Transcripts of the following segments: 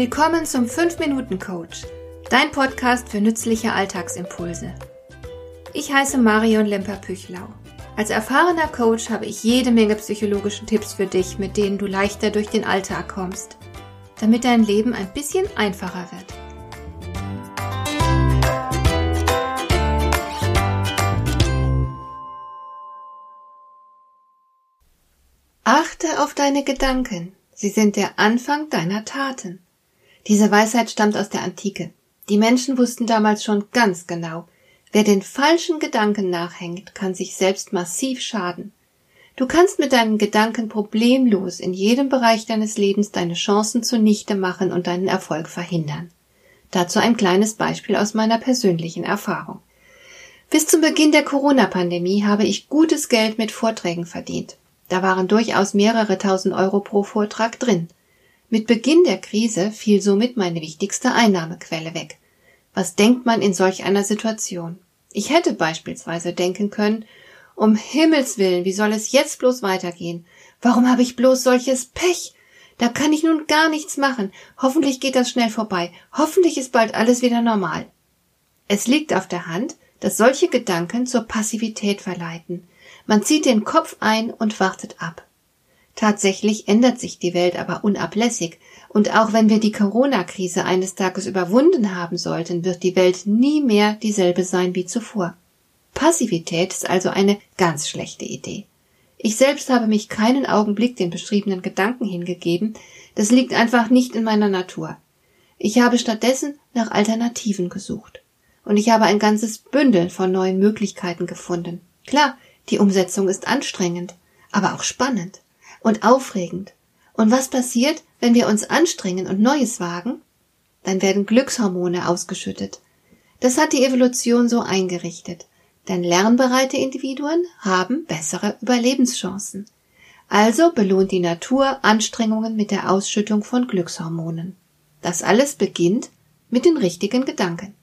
Willkommen zum 5-Minuten-Coach, dein Podcast für nützliche Alltagsimpulse. Ich heiße Marion Lemper-Püchlau. Als erfahrener Coach habe ich jede Menge psychologische Tipps für dich, mit denen du leichter durch den Alltag kommst, damit dein Leben ein bisschen einfacher wird. Achte auf deine Gedanken. Sie sind der Anfang deiner Taten. Diese Weisheit stammt aus der Antike. Die Menschen wussten damals schon ganz genau, wer den falschen Gedanken nachhängt, kann sich selbst massiv schaden. Du kannst mit deinen Gedanken problemlos in jedem Bereich deines Lebens deine Chancen zunichte machen und deinen Erfolg verhindern. Dazu ein kleines Beispiel aus meiner persönlichen Erfahrung. Bis zum Beginn der Corona-Pandemie habe ich gutes Geld mit Vorträgen verdient. Da waren durchaus mehrere tausend Euro pro Vortrag drin. Mit Beginn der Krise fiel somit meine wichtigste Einnahmequelle weg. Was denkt man in solch einer Situation? Ich hätte beispielsweise denken können, um Himmels willen, wie soll es jetzt bloß weitergehen? Warum habe ich bloß solches Pech? Da kann ich nun gar nichts machen. Hoffentlich geht das schnell vorbei. Hoffentlich ist bald alles wieder normal. Es liegt auf der Hand, dass solche Gedanken zur Passivität verleiten. Man zieht den Kopf ein und wartet ab. Tatsächlich ändert sich die Welt aber unablässig, und auch wenn wir die Corona-Krise eines Tages überwunden haben sollten, wird die Welt nie mehr dieselbe sein wie zuvor. Passivität ist also eine ganz schlechte Idee. Ich selbst habe mich keinen Augenblick den beschriebenen Gedanken hingegeben, das liegt einfach nicht in meiner Natur. Ich habe stattdessen nach Alternativen gesucht. Und ich habe ein ganzes Bündel von neuen Möglichkeiten gefunden. Klar, die Umsetzung ist anstrengend, aber auch spannend und aufregend. Und was passiert, wenn wir uns anstrengen und Neues wagen? Dann werden Glückshormone ausgeschüttet. Das hat die Evolution so eingerichtet. Denn lernbereite Individuen haben bessere Überlebenschancen. Also belohnt die Natur Anstrengungen mit der Ausschüttung von Glückshormonen. Das alles beginnt mit den richtigen Gedanken.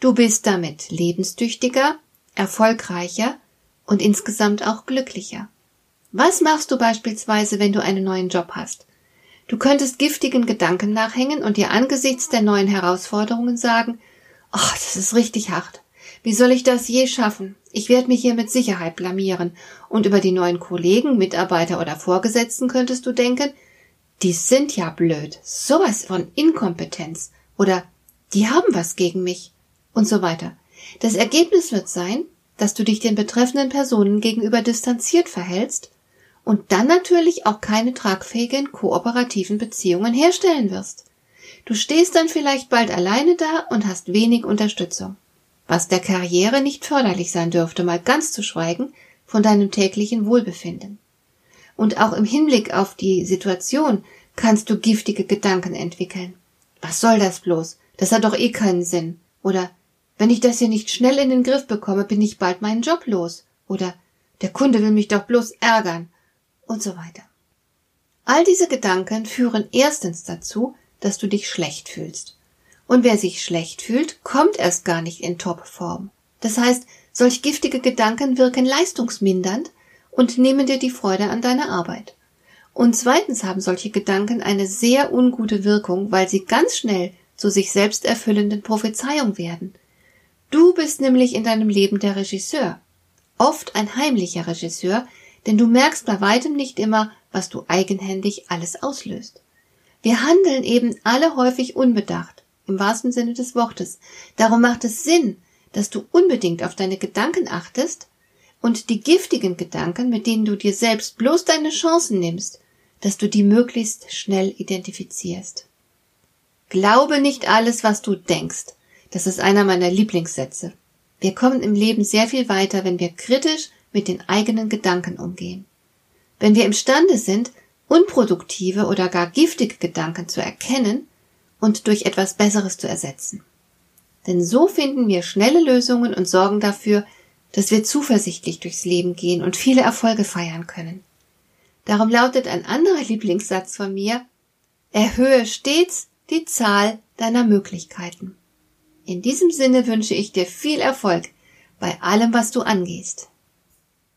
Du bist damit lebenstüchtiger, erfolgreicher und insgesamt auch glücklicher. Was machst du beispielsweise, wenn du einen neuen Job hast? Du könntest giftigen Gedanken nachhängen und dir angesichts der neuen Herausforderungen sagen, ach, das ist richtig hart. Wie soll ich das je schaffen? Ich werde mich hier mit Sicherheit blamieren. Und über die neuen Kollegen, Mitarbeiter oder Vorgesetzten könntest du denken, die sind ja blöd. Sowas von Inkompetenz. Oder die haben was gegen mich. Und so weiter. Das Ergebnis wird sein, dass du dich den betreffenden Personen gegenüber distanziert verhältst und dann natürlich auch keine tragfähigen kooperativen Beziehungen herstellen wirst. Du stehst dann vielleicht bald alleine da und hast wenig Unterstützung, was der Karriere nicht förderlich sein dürfte, mal ganz zu schweigen von deinem täglichen Wohlbefinden. Und auch im Hinblick auf die Situation kannst du giftige Gedanken entwickeln. Was soll das bloß? Das hat doch eh keinen Sinn. Oder wenn ich das hier nicht schnell in den Griff bekomme, bin ich bald meinen Job los. Oder der Kunde will mich doch bloß ärgern. Und so weiter. All diese Gedanken führen erstens dazu, dass du dich schlecht fühlst. Und wer sich schlecht fühlt, kommt erst gar nicht in Topform. Das heißt, solch giftige Gedanken wirken leistungsmindernd und nehmen dir die Freude an deiner Arbeit. Und zweitens haben solche Gedanken eine sehr ungute Wirkung, weil sie ganz schnell zu sich selbst erfüllenden Prophezeiung werden. Du bist nämlich in deinem Leben der Regisseur. Oft ein heimlicher Regisseur, denn du merkst bei weitem nicht immer, was du eigenhändig alles auslöst. Wir handeln eben alle häufig unbedacht, im wahrsten Sinne des Wortes. Darum macht es Sinn, dass du unbedingt auf deine Gedanken achtest und die giftigen Gedanken, mit denen du dir selbst bloß deine Chancen nimmst, dass du die möglichst schnell identifizierst. Glaube nicht alles, was du denkst. Das ist einer meiner Lieblingssätze. Wir kommen im Leben sehr viel weiter, wenn wir kritisch mit den eigenen Gedanken umgehen. Wenn wir imstande sind, unproduktive oder gar giftige Gedanken zu erkennen und durch etwas Besseres zu ersetzen. Denn so finden wir schnelle Lösungen und sorgen dafür, dass wir zuversichtlich durchs Leben gehen und viele Erfolge feiern können. Darum lautet ein anderer Lieblingssatz von mir, erhöhe stets die Zahl deiner Möglichkeiten. In diesem Sinne wünsche ich dir viel Erfolg bei allem, was du angehst.